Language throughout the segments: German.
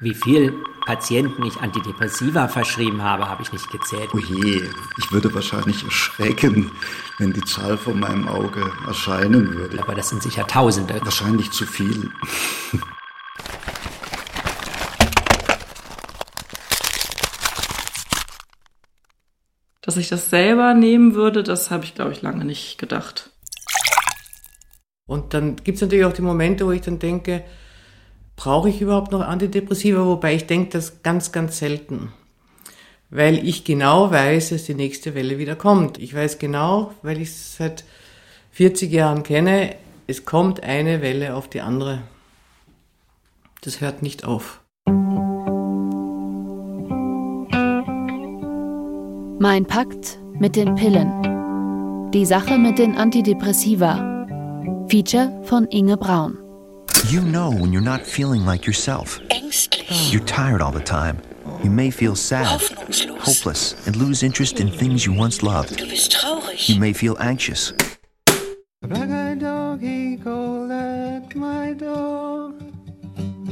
Wie viel Patienten ich Antidepressiva verschrieben habe, habe ich nicht gezählt. Oh je, ich würde wahrscheinlich erschrecken, wenn die Zahl vor meinem Auge erscheinen würde. Aber das sind sicher Tausende. Wahrscheinlich zu viel. Dass ich das selber nehmen würde, das habe ich, glaube ich, lange nicht gedacht. Und dann gibt es natürlich auch die Momente, wo ich dann denke, brauche ich überhaupt noch Antidepressiva? Wobei ich denke, das ganz, ganz selten. Weil ich genau weiß, dass die nächste Welle wieder kommt. Ich weiß genau, weil ich es seit 40 Jahren kenne, es kommt eine Welle auf die andere. Das hört nicht auf. Mein Pakt mit den Pillen. Die Sache mit den Antidepressiva. Feature von Inge Braun. You know when you're not feeling like yourself. Ängstlich. You're tired all the time. You may feel sad, hopeless, and lose interest in things you once loved. Du bist traurig. You may feel anxious.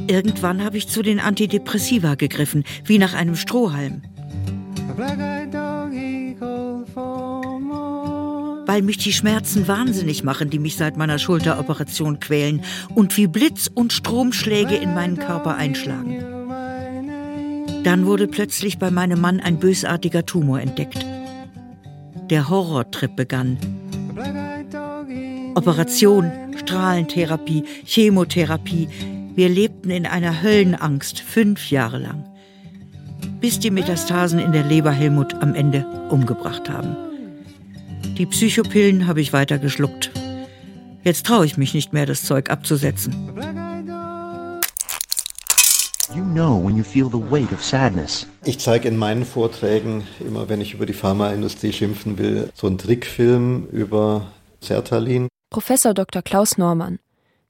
Irgendwann habe ich zu den Antidepressiva gegriffen, wie nach einem Strohhalm. Weil mich die Schmerzen wahnsinnig machen, die mich seit meiner Schulteroperation quälen und wie Blitz und Stromschläge in meinen Körper einschlagen. Dann wurde plötzlich bei meinem Mann ein bösartiger Tumor entdeckt. Der Horrortrip begann. Operation, Strahlentherapie, Chemotherapie. Wir lebten in einer Höllenangst fünf Jahre lang. Bis die Metastasen in der Leber Helmut am Ende umgebracht haben. Die Psychopillen habe ich weiter geschluckt. Jetzt traue ich mich nicht mehr, das Zeug abzusetzen. Ich zeige in meinen Vorträgen, immer wenn ich über die Pharmaindustrie schimpfen will, so einen Trickfilm über Sertalin. Professor Dr. Klaus Normann,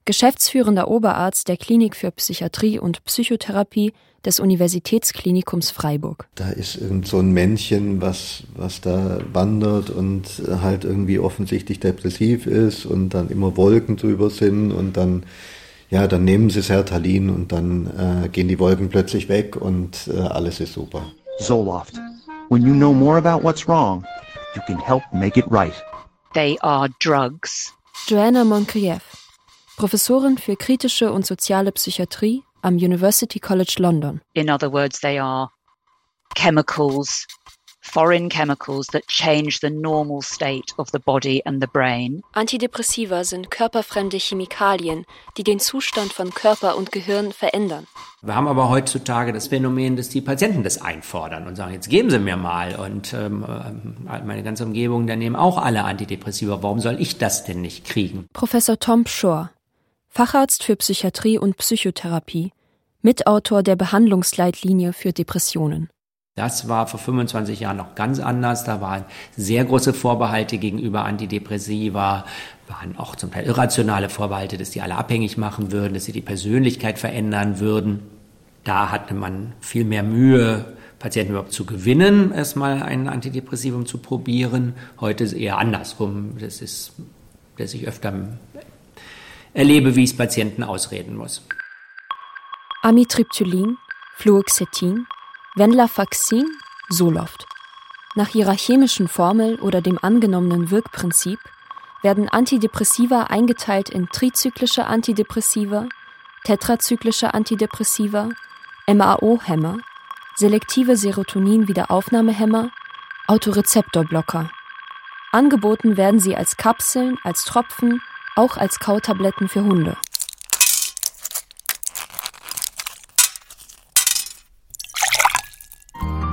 geschäftsführender Oberarzt der Klinik für Psychiatrie und Psychotherapie des Universitätsklinikums Freiburg. Da ist irgend so ein Männchen, was, was da wandert und halt irgendwie offensichtlich depressiv ist und dann immer Wolken drüber sind und dann, ja, dann nehmen sie Sertalin und dann äh, gehen die Wolken plötzlich weg und äh, alles ist super. Zoloft. When you know more about what's wrong, you can help make it right. They are drugs. Joanna Moncrieff, Professorin für kritische und soziale Psychiatrie am University College London. In other words, they are chemicals, foreign chemicals that change the normal state of the body and the brain. Antidepressiva sind körperfremde Chemikalien, die den Zustand von Körper und Gehirn verändern. Wir haben aber heutzutage das Phänomen, dass die Patienten das einfordern und sagen, jetzt geben Sie mir mal. Und ähm, äh, meine ganze Umgebung, da nehmen auch alle Antidepressiva. Warum soll ich das denn nicht kriegen? Professor Tom Shore, Facharzt für Psychiatrie und Psychotherapie, Mitautor der Behandlungsleitlinie für Depressionen. Das war vor 25 Jahren noch ganz anders. Da waren sehr große Vorbehalte gegenüber Antidepressiva, waren auch zum Teil irrationale Vorbehalte, dass die alle abhängig machen würden, dass sie die Persönlichkeit verändern würden. Da hatte man viel mehr Mühe, Patienten überhaupt zu gewinnen, erstmal ein Antidepressivum zu probieren. Heute ist es eher andersrum. Das ist, dass ich öfter erlebe, wie ich es Patienten ausreden muss. Amitriptylin, Fluoxetin, Venlafaxin, Zoloft. Nach ihrer chemischen Formel oder dem angenommenen Wirkprinzip werden Antidepressiva eingeteilt in trizyklische Antidepressiva, tetrazyklische Antidepressiva, MAO-Hämmer, selektive Serotonin-Wiederaufnahmehämmer, Autorezeptorblocker. Angeboten werden sie als Kapseln, als Tropfen, auch als Kautabletten für Hunde.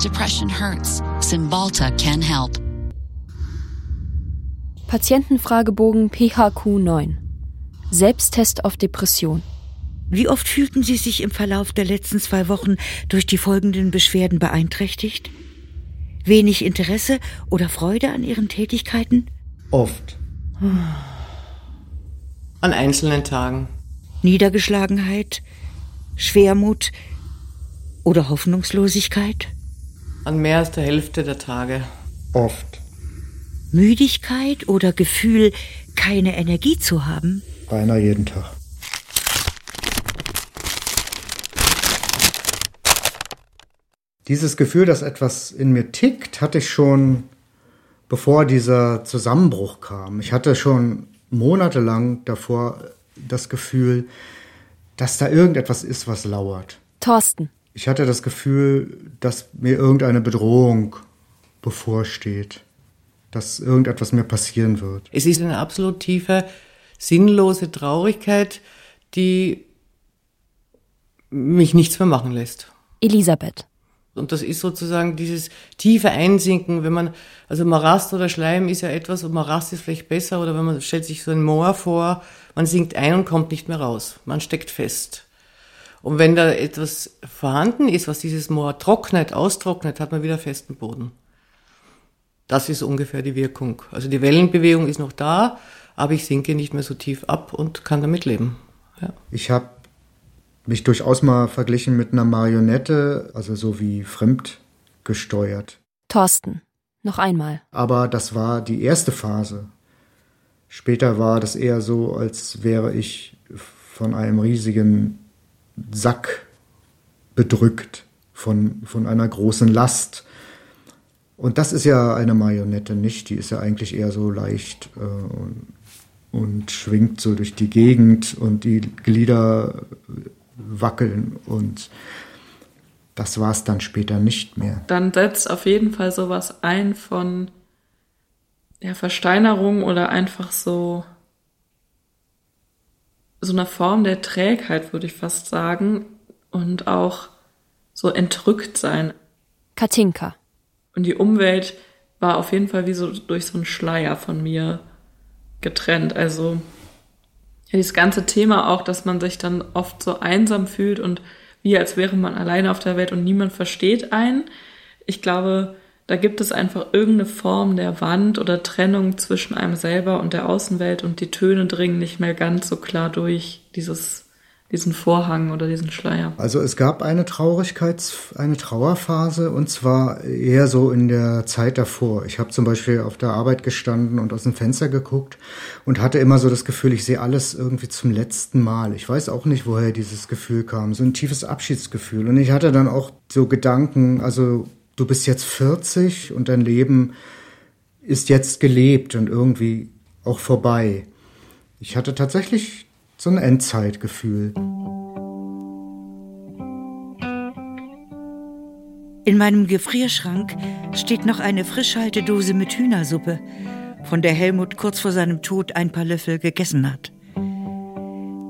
Depression hurts. Cymbalta can help. Patientenfragebogen PHQ 9. Selbsttest auf Depression. Wie oft fühlten Sie sich im Verlauf der letzten zwei Wochen durch die folgenden Beschwerden beeinträchtigt? Wenig Interesse oder Freude an Ihren Tätigkeiten? Oft. An einzelnen Tagen. Niedergeschlagenheit, Schwermut oder Hoffnungslosigkeit? An mehr als der Hälfte der Tage. Oft. Müdigkeit oder Gefühl, keine Energie zu haben? Beinahe jeden Tag. Dieses Gefühl, dass etwas in mir tickt, hatte ich schon, bevor dieser Zusammenbruch kam. Ich hatte schon monatelang davor das Gefühl, dass da irgendetwas ist, was lauert. Thorsten. Ich hatte das Gefühl, dass mir irgendeine Bedrohung bevorsteht, dass irgendetwas mir passieren wird. Es ist eine absolut tiefe, sinnlose Traurigkeit, die mich nichts mehr machen lässt. Elisabeth. Und das ist sozusagen dieses tiefe Einsinken, wenn man, also Marast oder Schleim ist ja etwas, und Marast ist vielleicht besser, oder wenn man stellt sich so ein Moor vor, man sinkt ein und kommt nicht mehr raus. Man steckt fest. Und wenn da etwas vorhanden ist, was dieses Moor trocknet, austrocknet, hat man wieder festen Boden. Das ist ungefähr die Wirkung. Also die Wellenbewegung ist noch da, aber ich sinke nicht mehr so tief ab und kann damit leben. Ja. Ich habe mich durchaus mal verglichen mit einer Marionette, also so wie fremdgesteuert. Thorsten, noch einmal. Aber das war die erste Phase. Später war das eher so, als wäre ich von einem riesigen Sack bedrückt, von, von einer großen Last. Und das ist ja eine Marionette nicht, die ist ja eigentlich eher so leicht äh, und schwingt so durch die Gegend und die Glieder wackeln und das war es dann später nicht mehr. Dann setzt auf jeden Fall sowas ein von ja, Versteinerung oder einfach so so einer Form der Trägheit, würde ich fast sagen, und auch so entrückt sein. Katinka. Und die Umwelt war auf jeden Fall wie so durch so einen Schleier von mir getrennt. Also ja, dieses ganze Thema auch, dass man sich dann oft so einsam fühlt und wie als wäre man alleine auf der Welt und niemand versteht einen. Ich glaube, da gibt es einfach irgendeine Form der Wand oder Trennung zwischen einem selber und der Außenwelt und die Töne dringen nicht mehr ganz so klar durch dieses diesen Vorhang oder diesen Schleier. Also es gab eine Traurigkeits-, eine Trauerphase und zwar eher so in der Zeit davor. Ich habe zum Beispiel auf der Arbeit gestanden und aus dem Fenster geguckt und hatte immer so das Gefühl, ich sehe alles irgendwie zum letzten Mal. Ich weiß auch nicht, woher dieses Gefühl kam. So ein tiefes Abschiedsgefühl. Und ich hatte dann auch so Gedanken, also du bist jetzt 40 und dein Leben ist jetzt gelebt und irgendwie auch vorbei. Ich hatte tatsächlich so ein Endzeitgefühl. In meinem Gefrierschrank steht noch eine Frischhaltedose mit Hühnersuppe, von der Helmut kurz vor seinem Tod ein paar Löffel gegessen hat.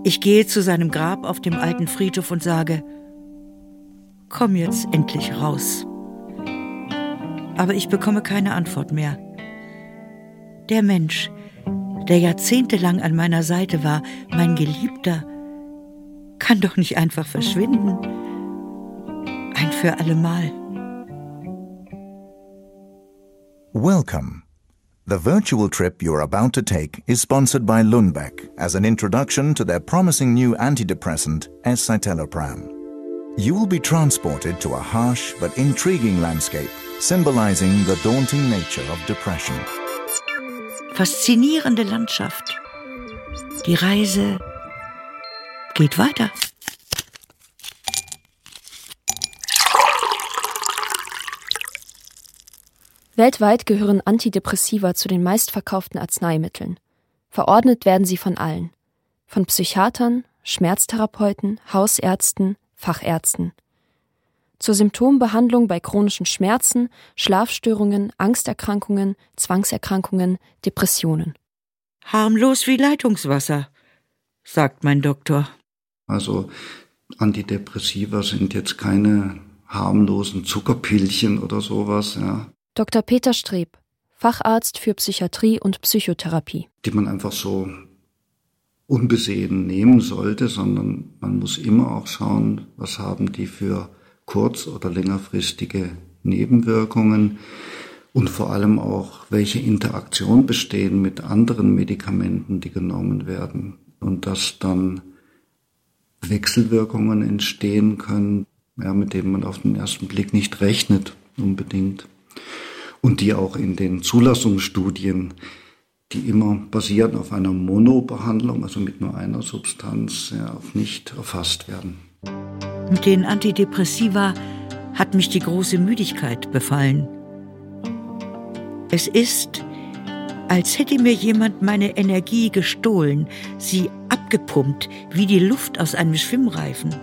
Ich gehe zu seinem Grab auf dem alten Friedhof und sage, komm jetzt endlich raus. Aber ich bekomme keine Antwort mehr. Der Mensch, der jahrzehntelang an meiner Seite war, mein Geliebter, kann doch nicht einfach verschwinden. Ein für allemal. Welcome. The virtual trip you're about to take is sponsored by Lundbeck as an introduction to their promising new antidepressant, escitalopram. You will be transported to a harsh but intriguing landscape, symbolizing the daunting nature of depression. Faszinierende Landschaft. Die Reise geht weiter. Weltweit gehören Antidepressiva zu den meistverkauften Arzneimitteln. Verordnet werden sie von allen. Von Psychiatern, Schmerztherapeuten, Hausärzten, Fachärzten. Zur Symptombehandlung bei chronischen Schmerzen, Schlafstörungen, Angsterkrankungen, Zwangserkrankungen, Depressionen. Harmlos wie Leitungswasser, sagt mein Doktor. Also Antidepressiva sind jetzt keine harmlosen Zuckerpillchen oder sowas, ja. Dr. Peter Streb, Facharzt für Psychiatrie und Psychotherapie. Die man einfach so unbesehen nehmen sollte, sondern man muss immer auch schauen, was haben die für kurz- oder längerfristige Nebenwirkungen und vor allem auch, welche Interaktion bestehen mit anderen Medikamenten, die genommen werden und dass dann Wechselwirkungen entstehen können, ja, mit denen man auf den ersten Blick nicht rechnet unbedingt und die auch in den Zulassungsstudien, die immer basieren auf einer Monobehandlung, also mit nur einer Substanz, ja, nicht erfasst werden. Mit den Antidepressiva hat mich die große Müdigkeit befallen. Es ist, als hätte mir jemand meine Energie gestohlen, sie abgepumpt wie die Luft aus einem Schwimmreifen.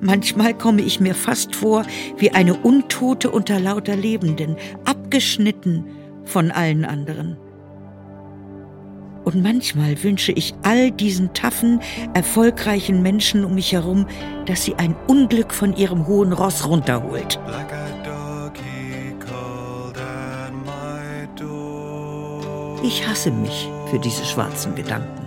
Manchmal komme ich mir fast vor wie eine Untote unter lauter Lebenden, abgeschnitten von allen anderen. Und manchmal wünsche ich all diesen taffen, erfolgreichen Menschen um mich herum, dass sie ein Unglück von ihrem hohen Ross runterholt. Ich hasse mich für diese schwarzen Gedanken.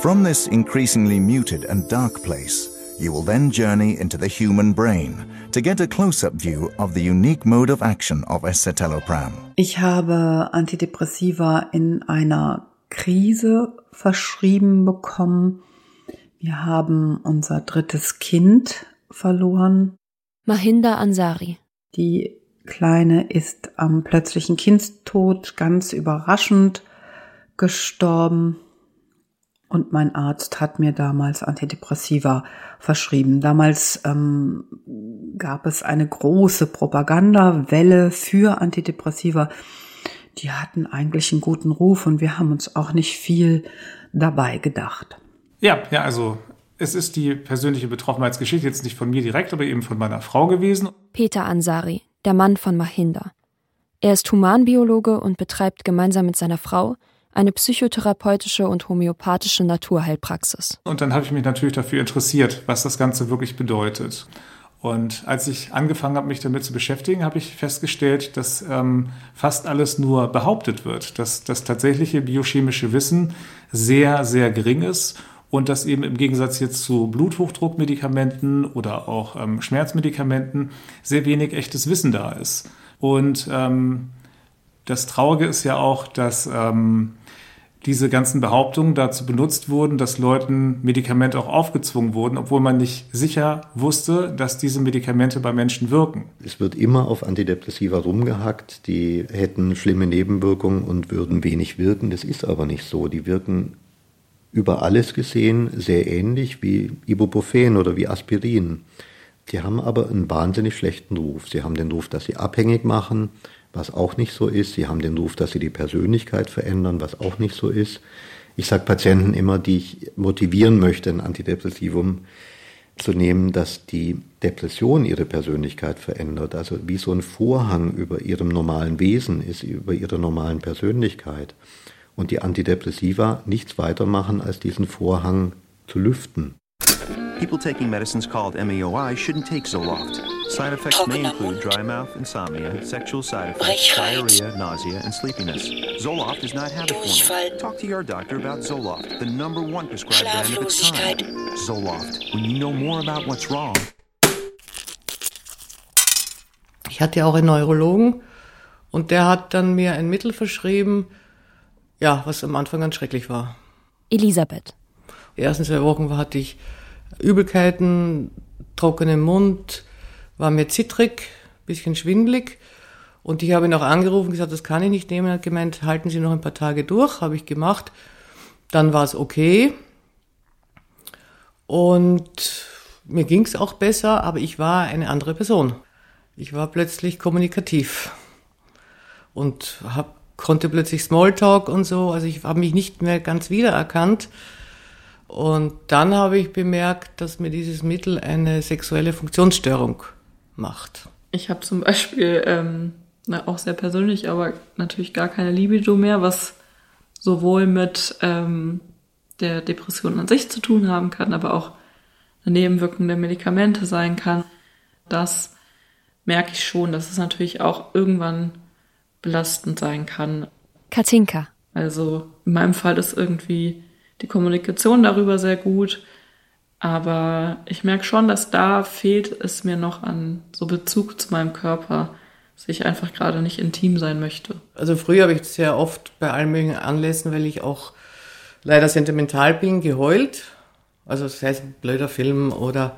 From this increasingly muted and dark place, you will then journey into the human brain to get a close-up view of the unique mode of action of escitalopram. Ich habe Antidepressiva in einer Krise verschrieben bekommen. Wir haben unser drittes Kind verloren. Mahinda Ansari. Die Kleine ist am plötzlichen Kindstod ganz überraschend gestorben. Und mein Arzt hat mir damals Antidepressiva verschrieben. Damals ähm, gab es eine große Propagandawelle für Antidepressiva. Die hatten eigentlich einen guten Ruf und wir haben uns auch nicht viel dabei gedacht. Ja, ja, also es ist die persönliche Betroffenheitsgeschichte jetzt nicht von mir direkt, aber eben von meiner Frau gewesen. Peter Ansari, der Mann von Mahinda. Er ist Humanbiologe und betreibt gemeinsam mit seiner Frau eine psychotherapeutische und homöopathische Naturheilpraxis. Und dann habe ich mich natürlich dafür interessiert, was das Ganze wirklich bedeutet. Und als ich angefangen habe, mich damit zu beschäftigen, habe ich festgestellt, dass ähm, fast alles nur behauptet wird, dass das tatsächliche biochemische Wissen sehr, sehr gering ist und dass eben im Gegensatz jetzt zu Bluthochdruckmedikamenten oder auch ähm, Schmerzmedikamenten sehr wenig echtes Wissen da ist. Und ähm, das Traurige ist ja auch, dass ähm, diese ganzen Behauptungen dazu benutzt wurden, dass Leuten Medikamente auch aufgezwungen wurden, obwohl man nicht sicher wusste, dass diese Medikamente bei Menschen wirken. Es wird immer auf Antidepressiva rumgehackt, die hätten schlimme Nebenwirkungen und würden wenig wirken. Das ist aber nicht so. Die wirken über alles gesehen sehr ähnlich wie Ibuprofen oder wie Aspirin. Die haben aber einen wahnsinnig schlechten Ruf. Sie haben den Ruf, dass sie abhängig machen, was auch nicht so ist. Sie haben den Ruf, dass sie die Persönlichkeit verändern, was auch nicht so ist. Ich sage Patienten immer, die ich motivieren möchte, ein Antidepressivum zu nehmen, dass die Depression ihre Persönlichkeit verändert. Also wie so ein Vorhang über ihrem normalen Wesen ist, über ihrer normalen Persönlichkeit. Und die Antidepressiva nichts weiter machen, als diesen Vorhang zu lüften. People taking medicines called MAOI shouldn't take Zoloft. Side effects may include dry mouth, insomnia, sexual side effects, diarrhea, nausea, and sleepiness. Zoloft does not have a formula. Talk to your doctor about Zoloft, the number one prescribed brand of its kind. Zoloft, when you know more about what's wrong. Ich hatte ja auch einen Neurologen und der hat dann mir ein Mittel verschrieben, ja, was am Anfang ganz schrecklich war. Elisabeth. Die ersten zwei Wochen hatte ich Übelkeiten, trockenen Mund, war mir zittrig, bisschen schwindlig. Und ich habe ihn auch angerufen, gesagt, das kann ich nicht nehmen. Er hat gemeint, halten Sie noch ein paar Tage durch, habe ich gemacht. Dann war es okay. Und mir ging es auch besser, aber ich war eine andere Person. Ich war plötzlich kommunikativ und hab, konnte plötzlich Smalltalk und so. Also ich habe mich nicht mehr ganz wiedererkannt. Und dann habe ich bemerkt, dass mir dieses Mittel eine sexuelle Funktionsstörung macht. Ich habe zum Beispiel, ähm, na, auch sehr persönlich, aber natürlich gar keine Libido mehr, was sowohl mit ähm, der Depression an sich zu tun haben kann, aber auch eine Nebenwirkung der Medikamente sein kann. Das merke ich schon, dass es natürlich auch irgendwann belastend sein kann. Katinka. Also in meinem Fall ist irgendwie die Kommunikation darüber sehr gut. Aber ich merke schon, dass da fehlt es mir noch an so Bezug zu meinem Körper, dass ich einfach gerade nicht intim sein möchte. Also früher habe ich sehr oft bei allen möglichen Anlässen, weil ich auch leider sentimental bin, geheult. Also sei es ein blöder Film oder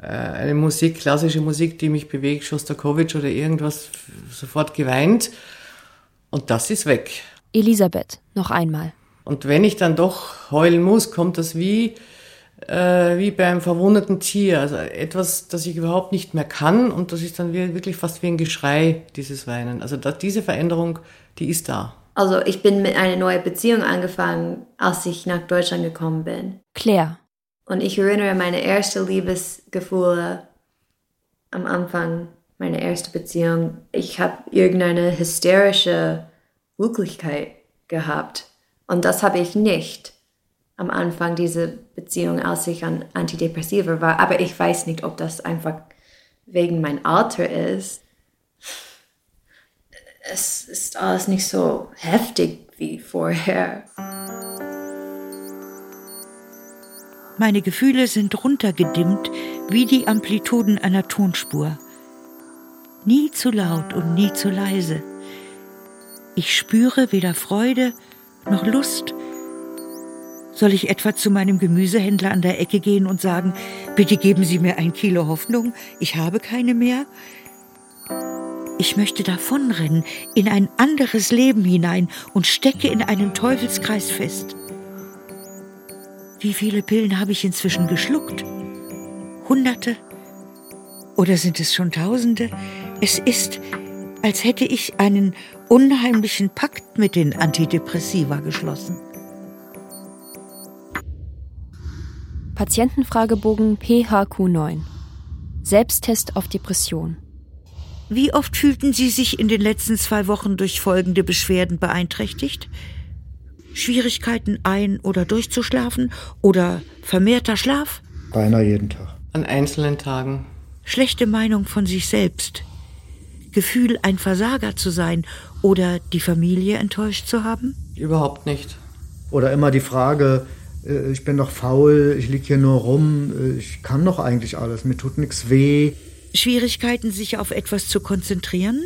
äh, eine Musik, klassische Musik, die mich bewegt, Schostakowitsch oder irgendwas, sofort geweint. Und das ist weg. Elisabeth, noch einmal. Und wenn ich dann doch heulen muss, kommt das wie, äh, wie beim verwundeten Tier. Also etwas, das ich überhaupt nicht mehr kann und das ist dann wirklich fast wie ein Geschrei, dieses Weinen. Also das, diese Veränderung, die ist da. Also ich bin mit einer neuen Beziehung angefangen, als ich nach Deutschland gekommen bin. Claire. Und ich erinnere meine erste Liebesgefühle am Anfang meiner ersten Beziehung. Ich habe irgendeine hysterische Glücklichkeit gehabt. Und das habe ich nicht am Anfang dieser Beziehung, als ich an Antidepressiva war. Aber ich weiß nicht, ob das einfach wegen mein Alter ist. Es ist alles nicht so heftig wie vorher. Meine Gefühle sind runtergedimmt wie die Amplituden einer Tonspur. Nie zu laut und nie zu leise. Ich spüre weder Freude noch Lust. Soll ich etwa zu meinem Gemüsehändler an der Ecke gehen und sagen, bitte geben Sie mir ein Kilo Hoffnung, ich habe keine mehr? Ich möchte davonrennen, in ein anderes Leben hinein und stecke in einen Teufelskreis fest. Wie viele Pillen habe ich inzwischen geschluckt? Hunderte? Oder sind es schon Tausende? Es ist, als hätte ich einen unheimlichen Pakt mit den Antidepressiva geschlossen. Patientenfragebogen PHQ9 Selbsttest auf Depression Wie oft fühlten Sie sich in den letzten zwei Wochen durch folgende Beschwerden beeinträchtigt? Schwierigkeiten ein- oder durchzuschlafen oder vermehrter Schlaf? Beinahe jeden Tag. An einzelnen Tagen. Schlechte Meinung von sich selbst. Gefühl, ein Versager zu sein oder die Familie enttäuscht zu haben? Überhaupt nicht. Oder immer die Frage, äh, ich bin doch faul, ich liege hier nur rum, äh, ich kann doch eigentlich alles, mir tut nichts weh. Schwierigkeiten, sich auf etwas zu konzentrieren,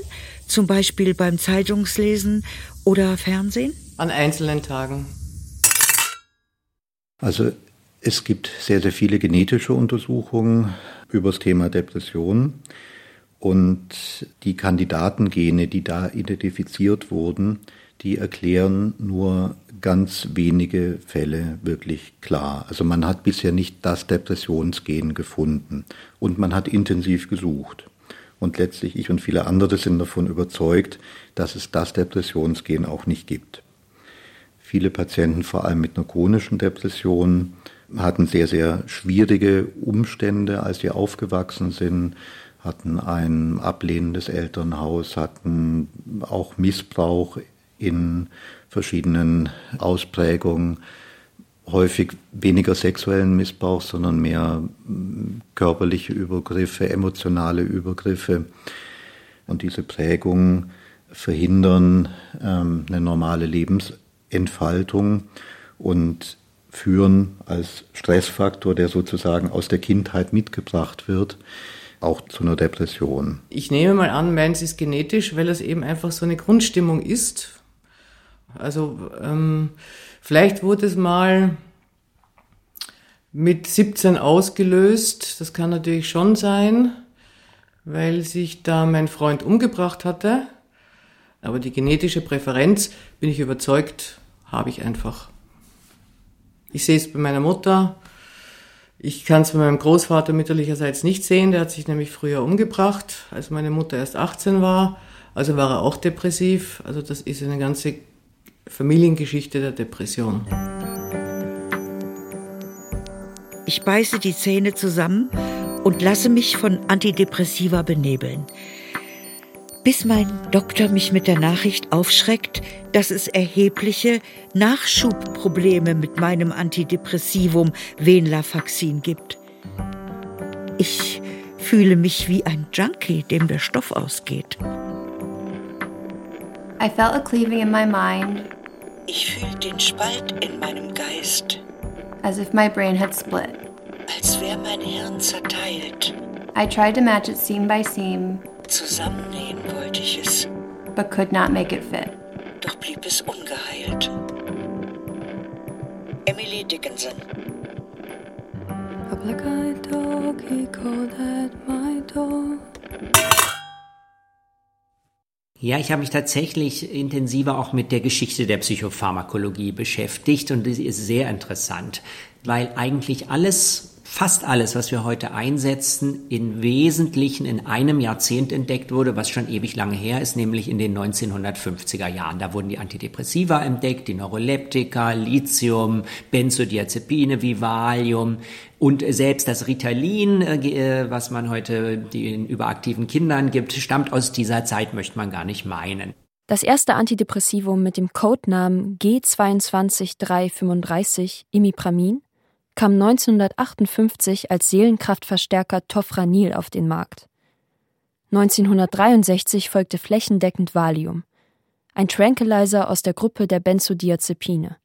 zum Beispiel beim Zeitungslesen oder Fernsehen? An einzelnen Tagen. Also es gibt sehr, sehr viele genetische Untersuchungen über das Thema Depression. Und die Kandidatengene, die da identifiziert wurden, die erklären nur ganz wenige Fälle wirklich klar. Also man hat bisher nicht das Depressionsgen gefunden und man hat intensiv gesucht. Und letztlich ich und viele andere sind davon überzeugt, dass es das Depressionsgen auch nicht gibt. Viele Patienten, vor allem mit einer chronischen Depression, hatten sehr, sehr schwierige Umstände, als sie aufgewachsen sind, hatten ein ablehnendes Elternhaus, hatten auch Missbrauch in verschiedenen Ausprägungen, häufig weniger sexuellen Missbrauch, sondern mehr mm, körperliche Übergriffe, emotionale Übergriffe. Und diese Prägungen verhindern ähm, eine normale Lebensentfaltung und führen als Stressfaktor, der sozusagen aus der Kindheit mitgebracht wird, auch zu einer Depression. Ich nehme mal an, meins ist genetisch, weil es eben einfach so eine Grundstimmung ist. Also ähm, vielleicht wurde es mal mit 17 ausgelöst, das kann natürlich schon sein, weil sich da mein Freund umgebracht hatte. Aber die genetische Präferenz, bin ich überzeugt, habe ich einfach. Ich sehe es bei meiner Mutter. Ich kann es bei meinem Großvater mütterlicherseits nicht sehen. Der hat sich nämlich früher umgebracht, als meine Mutter erst 18 war. Also war er auch depressiv. Also das ist eine ganze Familiengeschichte der Depression. Ich beiße die Zähne zusammen und lasse mich von Antidepressiva benebeln bis mein Doktor mich mit der Nachricht aufschreckt, dass es erhebliche Nachschubprobleme mit meinem Antidepressivum Venlafaxin gibt. Ich fühle mich wie ein Junkie, dem der Stoff ausgeht. I felt a cleaving in my mind. Ich fühle den Spalt in meinem Geist. As if my brain had split. Als wäre mein Hirn zerteilt. I tried to match it seam by seam. Zusammennähen wollte ich es. But could not make it fit. Doch blieb es ungeheilt. Emily Dickinson. A black-eyed dog, he called at my door. Ja, ich habe mich tatsächlich intensiver auch mit der Geschichte der Psychopharmakologie beschäftigt und die ist sehr interessant, weil eigentlich alles fast alles, was wir heute einsetzen, im Wesentlichen in einem Jahrzehnt entdeckt wurde, was schon ewig lange her ist, nämlich in den 1950er Jahren. Da wurden die Antidepressiva entdeckt, die Neuroleptika, Lithium, Benzodiazepine wie Valium und selbst das Ritalin, äh, was man heute den überaktiven Kindern gibt, stammt aus dieser Zeit, möchte man gar nicht meinen. Das erste Antidepressivum mit dem Codenamen G22335 Imipramin kam 1958 als Seelenkraftverstärker Tofranil auf den Markt. 1963 folgte flächendeckend Valium, ein Tranquilizer aus der Gruppe der Benzodiazepine.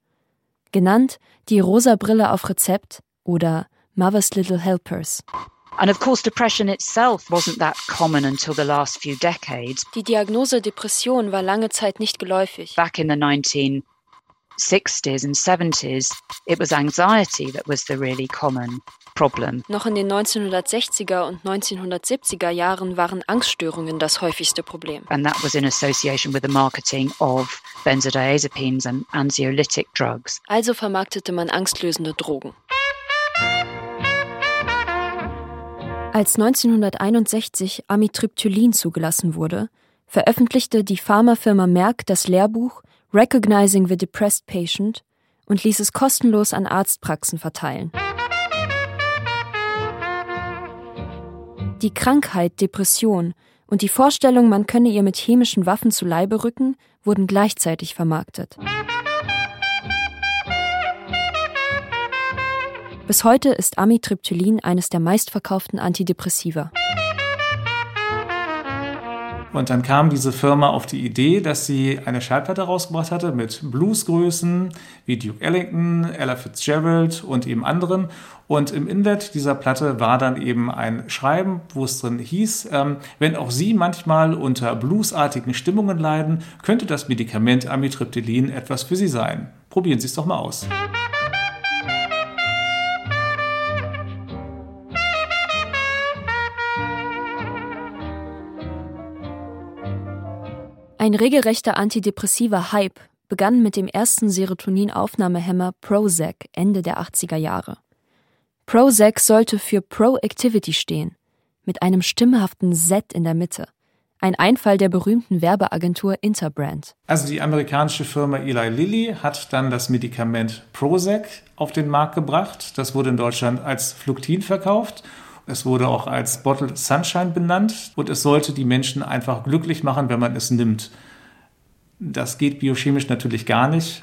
Genannt die rosa Brille auf Rezept oder Mother's Little Helpers. And of course, depression itself wasn't that common until the last few decades. Die Diagnose Depression war lange Zeit nicht geläufig. Back in the 19 60s and 70s, it was anxiety that was the really common problem. Noch in den 1960er und 1970er Jahren waren Angststörungen das häufigste Problem. And that was in association with the marketing of benzodiazepines and anxiolytic drugs. Also vermarktete man angstlösende Drogen. Als 1961 Amitriptylin zugelassen wurde, veröffentlichte die Pharmafirma Merck das Lehrbuch Recognizing the Depressed Patient und ließ es kostenlos an Arztpraxen verteilen. Die Krankheit Depression und die Vorstellung, man könne ihr mit chemischen Waffen zu Leibe rücken, wurden gleichzeitig vermarktet. Bis heute ist Amitriptylin eines der meistverkauften Antidepressiva. Und dann kam diese Firma auf die Idee, dass sie eine Schallplatte rausgebracht hatte mit Bluesgrößen wie Duke Ellington, Ella Fitzgerald und eben anderen. Und im Inlet dieser Platte war dann eben ein Schreiben, wo es drin hieß, ähm, wenn auch Sie manchmal unter bluesartigen Stimmungen leiden, könnte das Medikament Amitriptylin etwas für Sie sein. Probieren Sie es doch mal aus. Ein regelrechter antidepressiver Hype begann mit dem ersten Serotoninaufnahmehemmer Prozac Ende der 80er Jahre. Prozac sollte für Proactivity stehen, mit einem stimmhaften Z in der Mitte. Ein Einfall der berühmten Werbeagentur Interbrand. Also die amerikanische Firma Eli Lilly hat dann das Medikament Prozac auf den Markt gebracht. Das wurde in Deutschland als Fluktin verkauft es wurde auch als Bottled Sunshine benannt und es sollte die Menschen einfach glücklich machen, wenn man es nimmt. Das geht biochemisch natürlich gar nicht.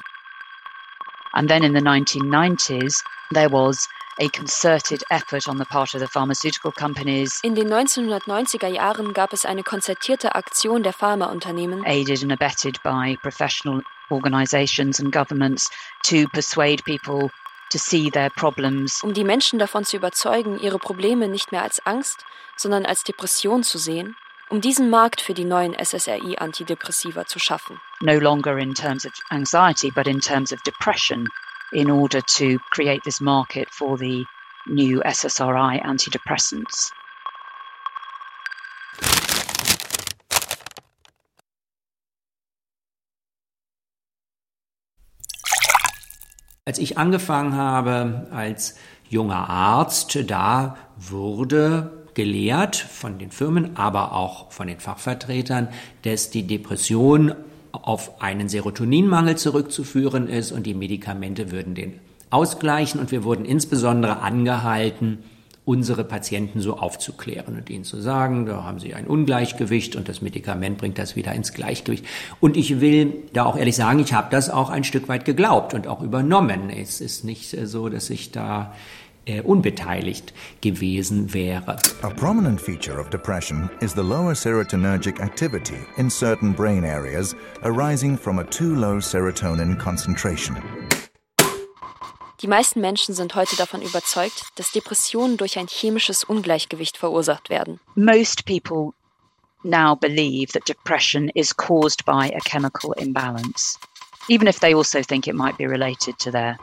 And then in the 1990s there was a concerted effort on the part of the pharmaceutical companies. In den 1990er Jahren gab es eine konzertierte Aktion der Pharmaunternehmen, aided and abetted by professional organizations and governments to persuade people to see their problems. Um die Menschen davon zu überzeugen, ihre Probleme nicht mehr als Angst, sondern als Depression zu sehen, um diesen Markt für die neuen SSRI-Antidepressiva zu schaffen. No longer in terms of anxiety, but in terms of depression, in order to create this market for the new SSRI antidepressants. Als ich angefangen habe als junger Arzt, da wurde gelehrt von den Firmen, aber auch von den Fachvertretern, dass die Depression auf einen Serotoninmangel zurückzuführen ist und die Medikamente würden den ausgleichen. Und wir wurden insbesondere angehalten, unsere Patienten so aufzuklären und ihnen zu sagen, da haben sie ein Ungleichgewicht und das Medikament bringt das wieder ins Gleichgewicht. Und ich will da auch ehrlich sagen, ich habe das auch ein Stück weit geglaubt und auch übernommen. Es ist nicht so, dass ich da äh, unbeteiligt gewesen wäre. A prominent feature of depression is the lower serotonergic activity in certain brain areas arising from a too low serotonin concentration. Die meisten Menschen sind heute davon überzeugt, dass Depressionen durch ein chemisches Ungleichgewicht verursacht werden. Most people now believe that depression is caused by a chemical imbalance, even if they also think it might be related to their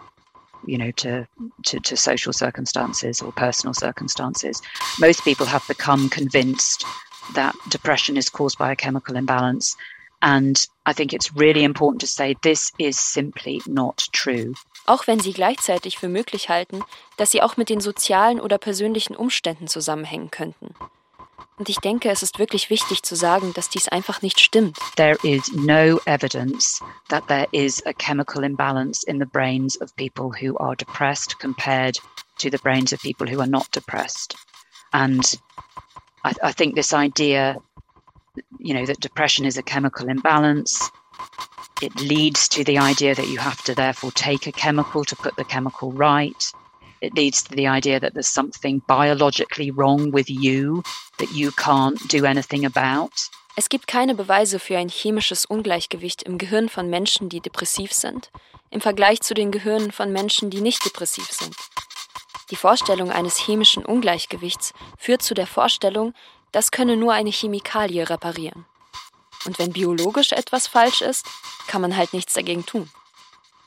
you know to, to to social circumstances or personal circumstances most people have become convinced that depression is caused by a chemical imbalance And I think it's really important to say this is simply not true. Auch wenn sie gleichzeitig für möglich halten, dass sie auch mit den sozialen oder persönlichen Umständen zusammenhängen könnten. Und ich denke, es ist wirklich wichtig zu sagen, dass dies einfach nicht stimmt. There is no evidence that there is a chemical imbalance in the brains of people who are depressed compared to the brains of people who are not depressed. And I, I think this idea, you know, that depression is a chemical imbalance, it leads to the idea that you have to therefore take a chemical to put the chemical right. It leads to the idea that there's something biologically wrong with you that you can't do anything about. Es gibt keine Beweise für ein chemisches Ungleichgewicht im Gehirn von Menschen, die depressiv sind, im Vergleich zu den Gehirnen von Menschen, die nicht depressiv sind. Die Vorstellung eines chemischen Ungleichgewichts führt zu der Vorstellung, das könne nur eine Chemikalie reparieren. Und wenn biologisch etwas falsch ist, kann man halt nichts dagegen tun.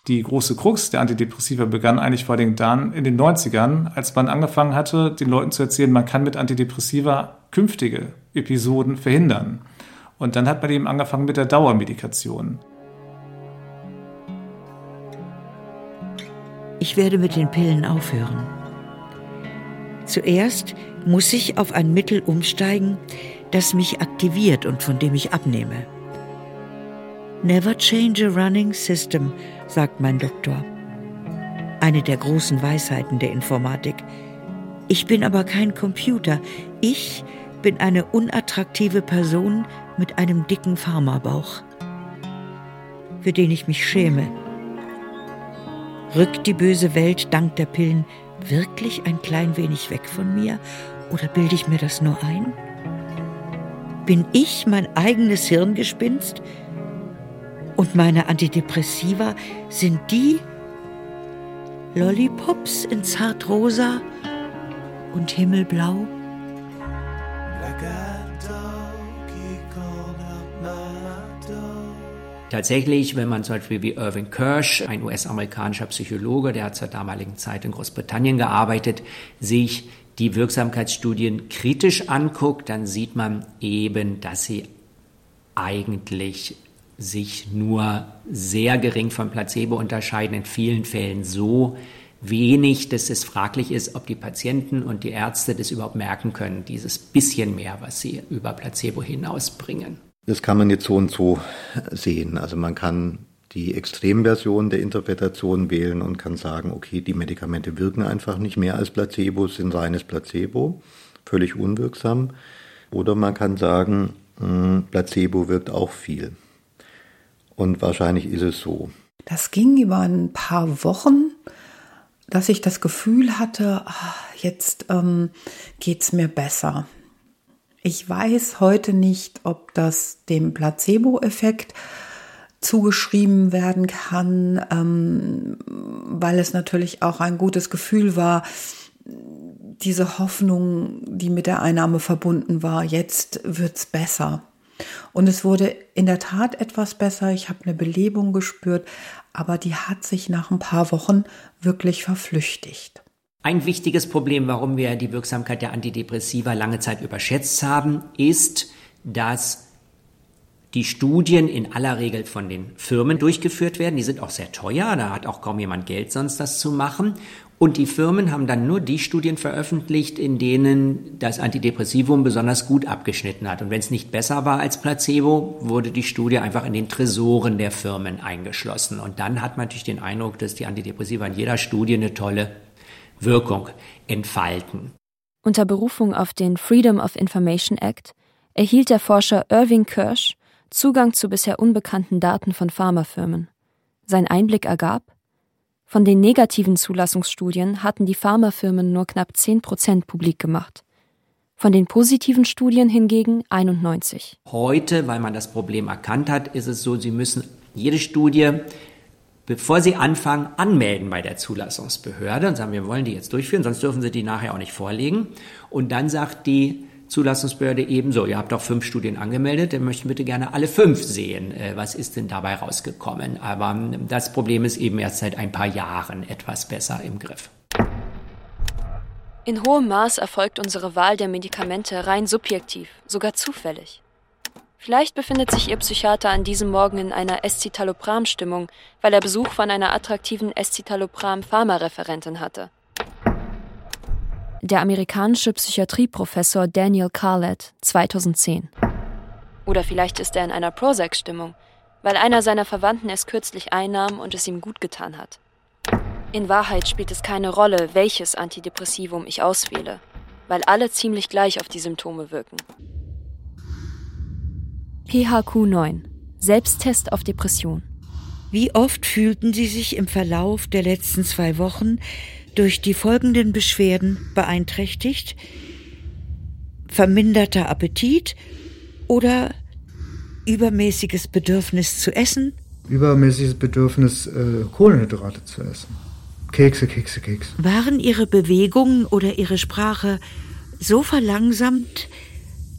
Die große Krux der Antidepressiva begann eigentlich vor allem dann in den 90ern, als man angefangen hatte, den Leuten zu erzählen, man kann mit Antidepressiva künftige Episoden verhindern. Und dann hat man eben angefangen mit der Dauermedikation. Ich werde mit den Pillen aufhören. Zuerst muss ich auf ein Mittel umsteigen, das mich aktiviert und von dem ich abnehme. Never change a running system, sagt mein Doktor. Eine der großen Weisheiten der Informatik. Ich bin aber kein Computer. Ich bin eine unattraktive Person mit einem dicken Pharmabauch, für den ich mich schäme. Rückt die böse Welt dank der Pillen wirklich ein klein wenig weg von mir oder bilde ich mir das nur ein? Bin ich mein eigenes Hirngespinst? Und meine Antidepressiva sind die Lollipops in zartrosa und himmelblau? Tatsächlich, wenn man zum Beispiel wie Irving Kirsch, ein US-amerikanischer Psychologe, der hat zur damaligen Zeit in Großbritannien gearbeitet, sich die Wirksamkeitsstudien kritisch anguckt, dann sieht man eben, dass sie eigentlich sich nur sehr gering vom Placebo unterscheiden, in vielen Fällen so wenig, dass es fraglich ist, ob die Patienten und die Ärzte das überhaupt merken können, dieses bisschen mehr, was sie über Placebo hinausbringen. Das kann man jetzt so und so sehen. Also man kann die Extremversion der Interpretation wählen und kann sagen, okay, die Medikamente wirken einfach nicht mehr als Placebo, sind reines Placebo, völlig unwirksam. Oder man kann sagen, hm, Placebo wirkt auch viel. Und wahrscheinlich ist es so. Das ging über ein paar Wochen, dass ich das Gefühl hatte, ah, jetzt ähm, geht es mir besser. Ich weiß heute nicht, ob das dem Placebo-Effekt zugeschrieben werden kann, ähm, weil es natürlich auch ein gutes Gefühl war, diese Hoffnung, die mit der Einnahme verbunden war, jetzt wird's besser. Und es wurde in der Tat etwas besser. Ich habe eine Belebung gespürt, aber die hat sich nach ein paar Wochen wirklich verflüchtigt. Ein wichtiges Problem, warum wir die Wirksamkeit der Antidepressiva lange Zeit überschätzt haben, ist, dass die Studien in aller Regel von den Firmen durchgeführt werden. Die sind auch sehr teuer, da hat auch kaum jemand Geld sonst das zu machen. Und die Firmen haben dann nur die Studien veröffentlicht, in denen das Antidepressivum besonders gut abgeschnitten hat. Und wenn es nicht besser war als Placebo, wurde die Studie einfach in den Tresoren der Firmen eingeschlossen. Und dann hat man natürlich den Eindruck, dass die Antidepressiva in jeder Studie eine tolle Wirkung entfalten. Unter Berufung auf den Freedom of Information Act erhielt der Forscher Irving Kirsch Zugang zu bisher unbekannten Daten von Pharmafirmen. Sein Einblick ergab, von den negativen Zulassungsstudien hatten die Pharmafirmen nur knapp 10 Prozent publik gemacht. Von den positiven Studien hingegen 91. Heute, weil man das Problem erkannt hat, ist es so, Sie müssen jede Studie bevor Sie anfangen, anmelden bei der Zulassungsbehörde und sagen, wir wollen die jetzt durchführen, sonst dürfen Sie die nachher auch nicht vorlegen. Und dann sagt die Zulassungsbehörde ebenso, ihr habt doch fünf Studien angemeldet, dann möchten bitte gerne alle fünf sehen. Äh, was ist denn dabei rausgekommen? Aber ähm, das Problem ist eben erst seit ein paar Jahren etwas besser im Griff. In hohem Maß erfolgt unsere Wahl der Medikamente rein subjektiv, sogar zufällig. Vielleicht befindet sich Ihr Psychiater an diesem Morgen in einer Escitalopram-Stimmung, weil er Besuch von einer attraktiven Escitalopram-Pharmareferentin hatte. Der amerikanische Psychiatrieprofessor Daniel Carlett, 2010. Oder vielleicht ist er in einer Prozac-Stimmung, weil einer seiner Verwandten es kürzlich einnahm und es ihm gut getan hat. In Wahrheit spielt es keine Rolle, welches Antidepressivum ich auswähle, weil alle ziemlich gleich auf die Symptome wirken. PHQ 9 Selbsttest auf Depression. Wie oft fühlten Sie sich im Verlauf der letzten zwei Wochen durch die folgenden Beschwerden beeinträchtigt? Verminderter Appetit oder übermäßiges Bedürfnis zu essen? Übermäßiges Bedürfnis, äh, Kohlenhydrate zu essen. Kekse, Kekse, Kekse. Waren Ihre Bewegungen oder Ihre Sprache so verlangsamt,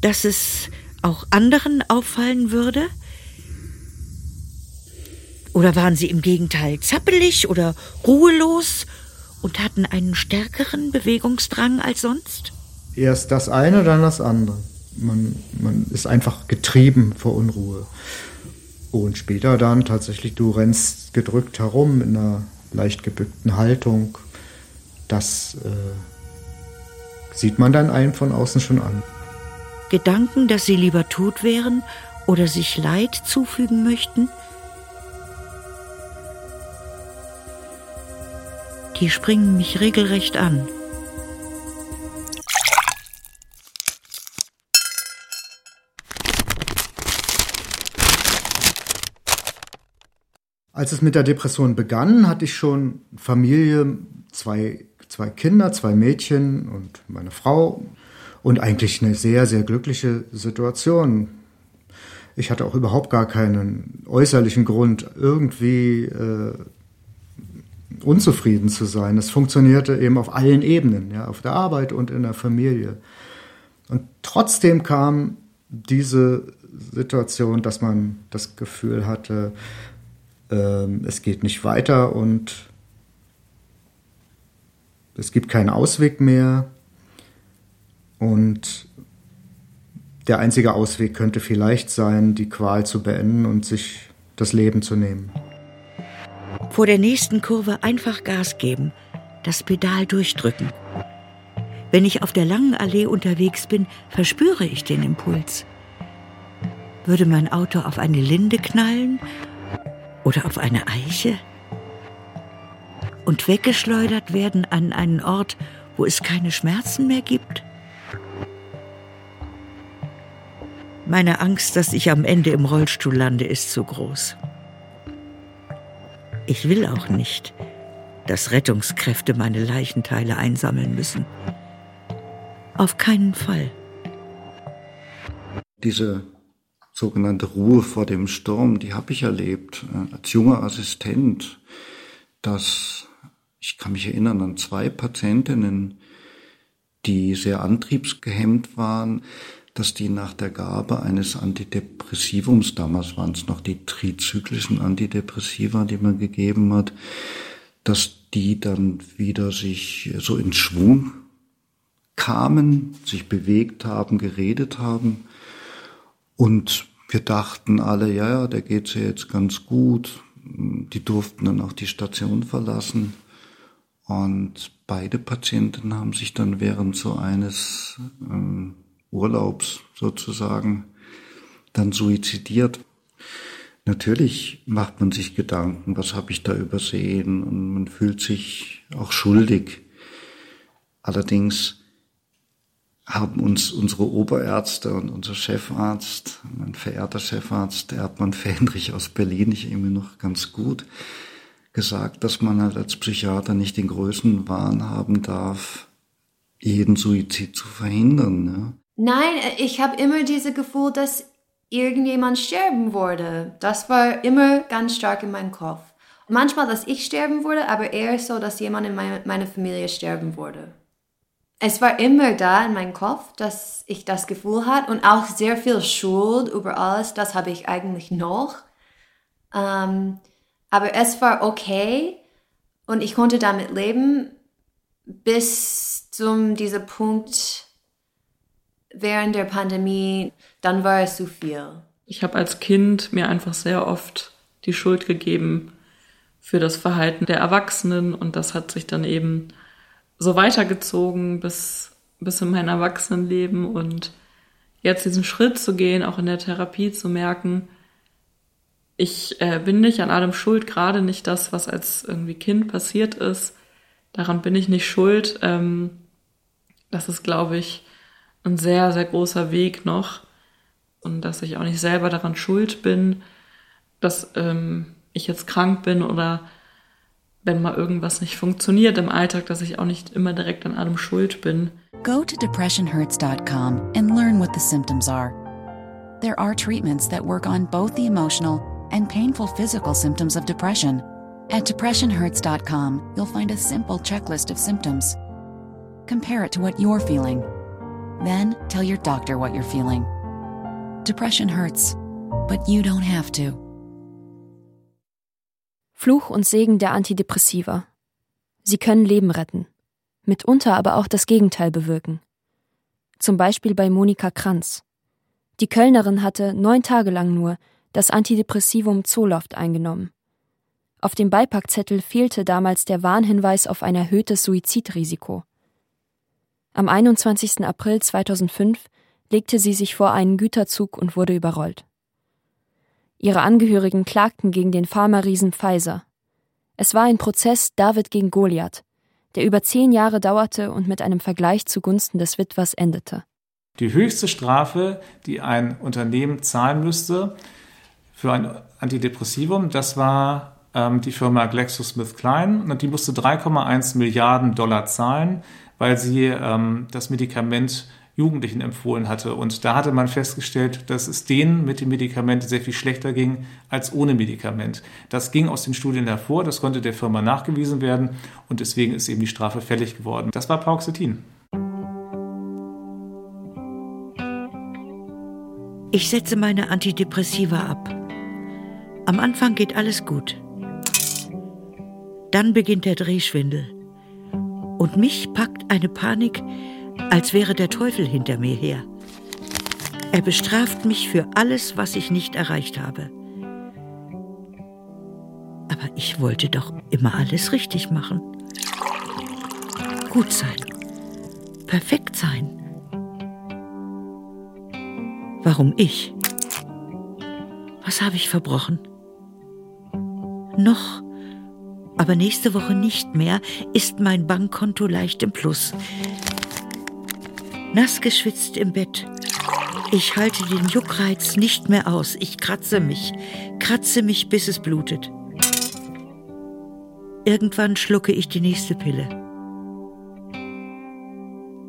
dass es auch anderen auffallen würde? Oder waren sie im Gegenteil zappelig oder ruhelos und hatten einen stärkeren Bewegungsdrang als sonst? Erst das eine, dann das andere. Man, man ist einfach getrieben vor Unruhe. Und später dann tatsächlich, du rennst gedrückt herum in einer leicht gebückten Haltung. Das äh, sieht man dann einem von außen schon an. Gedanken, dass sie lieber tot wären oder sich Leid zufügen möchten? Die springen mich regelrecht an. Als es mit der Depression begann, hatte ich schon Familie, zwei, zwei Kinder, zwei Mädchen und meine Frau und eigentlich eine sehr, sehr glückliche Situation. Ich hatte auch überhaupt gar keinen äußerlichen Grund, irgendwie äh, unzufrieden zu sein. Es funktionierte eben auf allen Ebenen, ja, auf der Arbeit und in der Familie. Und trotzdem kam diese Situation, dass man das Gefühl hatte, äh, es geht nicht weiter und es gibt keinen Ausweg mehr. Und der einzige Ausweg könnte vielleicht sein, die Qual zu beenden und sich das Leben zu nehmen. Vor der nächsten Kurve einfach Gas geben, das Pedal durchdrücken. Wenn ich auf der langen Allee unterwegs bin, verspüre ich den Impuls. Würde mein Auto auf eine Linde knallen oder auf eine Eiche? Und weggeschleudert werden an einen Ort, wo es keine Schmerzen mehr gibt? Meine Angst, dass ich am Ende im Rollstuhl lande, ist zu groß. Ich will auch nicht, dass Rettungskräfte meine Leichenteile einsammeln müssen. Auf keinen Fall. Diese sogenannte Ruhe vor dem Sturm, die habe ich erlebt äh, als junger Assistent, dass ich kann mich erinnern an zwei Patientinnen, die sehr antriebsgehemmt waren, dass die nach der Gabe eines Antidepressivums, damals waren es noch die trizyklischen Antidepressiva, die man gegeben hat, dass die dann wieder sich so in Schwung kamen, sich bewegt haben, geredet haben. Und wir dachten alle, ja, ja, der geht's ja jetzt ganz gut. Die durften dann auch die Station verlassen. Und beide Patienten haben sich dann während so eines ähm, Urlaubs sozusagen dann suizidiert. Natürlich macht man sich Gedanken, was habe ich da übersehen und man fühlt sich auch schuldig. Allerdings haben uns unsere Oberärzte und unser Chefarzt, mein verehrter Chefarzt Erdmann Fendrich aus Berlin, ich irgendwie noch ganz gut, gesagt, dass man halt als Psychiater nicht den Größenwahn haben darf, jeden Suizid zu verhindern. Ja. Nein, ich habe immer dieses Gefühl, dass irgendjemand sterben würde. Das war immer ganz stark in meinem Kopf. Manchmal, dass ich sterben würde, aber eher so, dass jemand in meine, meiner Familie sterben würde. Es war immer da in meinem Kopf, dass ich das Gefühl hatte und auch sehr viel Schuld über alles, das habe ich eigentlich noch. Ähm, aber es war okay und ich konnte damit leben bis zum dieser Punkt, während der Pandemie, dann war es zu viel. ich habe als Kind mir einfach sehr oft die Schuld gegeben für das Verhalten der Erwachsenen und das hat sich dann eben so weitergezogen bis, bis in mein Erwachsenenleben und jetzt diesen Schritt zu gehen, auch in der Therapie zu merken, ich äh, bin nicht an allem schuld, gerade nicht das, was als irgendwie Kind passiert ist. Daran bin ich nicht schuld. Ähm, das ist, glaube ich, ein sehr, sehr großer Weg noch. Und dass ich auch nicht selber daran schuld bin, dass ähm, ich jetzt krank bin oder wenn mal irgendwas nicht funktioniert im Alltag, dass ich auch nicht immer direkt an allem schuld bin. Go to depressionhurts.com and learn what the symptoms are. There are treatments that work on both the emotional and painful physical symptoms of depression. At depressionhurts.com, you'll find a simple checklist of symptoms. Compare it to what you're feeling. Then tell your doctor what you're feeling. Depression hurts, but you don't have to. Fluch und Segen der Antidepressiva. Sie können Leben retten, mitunter aber auch das Gegenteil bewirken. Zum Beispiel bei Monika Kranz. Die Kölnerin hatte neun Tage lang nur das Antidepressivum Zoloft eingenommen. Auf dem Beipackzettel fehlte damals der Warnhinweis auf ein erhöhtes Suizidrisiko. Am 21. April 2005 legte sie sich vor einen Güterzug und wurde überrollt. Ihre Angehörigen klagten gegen den Pharma-Riesen Pfizer. Es war ein Prozess David gegen Goliath, der über zehn Jahre dauerte und mit einem Vergleich zugunsten des Witwers endete. Die höchste Strafe, die ein Unternehmen zahlen müsste, für ein Antidepressivum. Das war ähm, die Firma GlaxoSmithKline und die musste 3,1 Milliarden Dollar zahlen, weil sie ähm, das Medikament Jugendlichen empfohlen hatte. Und da hatte man festgestellt, dass es denen mit dem Medikament sehr viel schlechter ging als ohne Medikament. Das ging aus den Studien hervor, das konnte der Firma nachgewiesen werden und deswegen ist eben die Strafe fällig geworden. Das war Pauxetin. Ich setze meine Antidepressiva ab. Am Anfang geht alles gut. Dann beginnt der Drehschwindel. Und mich packt eine Panik, als wäre der Teufel hinter mir her. Er bestraft mich für alles, was ich nicht erreicht habe. Aber ich wollte doch immer alles richtig machen. Gut sein. Perfekt sein. Warum ich? Was habe ich verbrochen? Noch, aber nächste Woche nicht mehr, ist mein Bankkonto leicht im Plus. Nass geschwitzt im Bett. Ich halte den Juckreiz nicht mehr aus. Ich kratze mich, kratze mich, bis es blutet. Irgendwann schlucke ich die nächste Pille.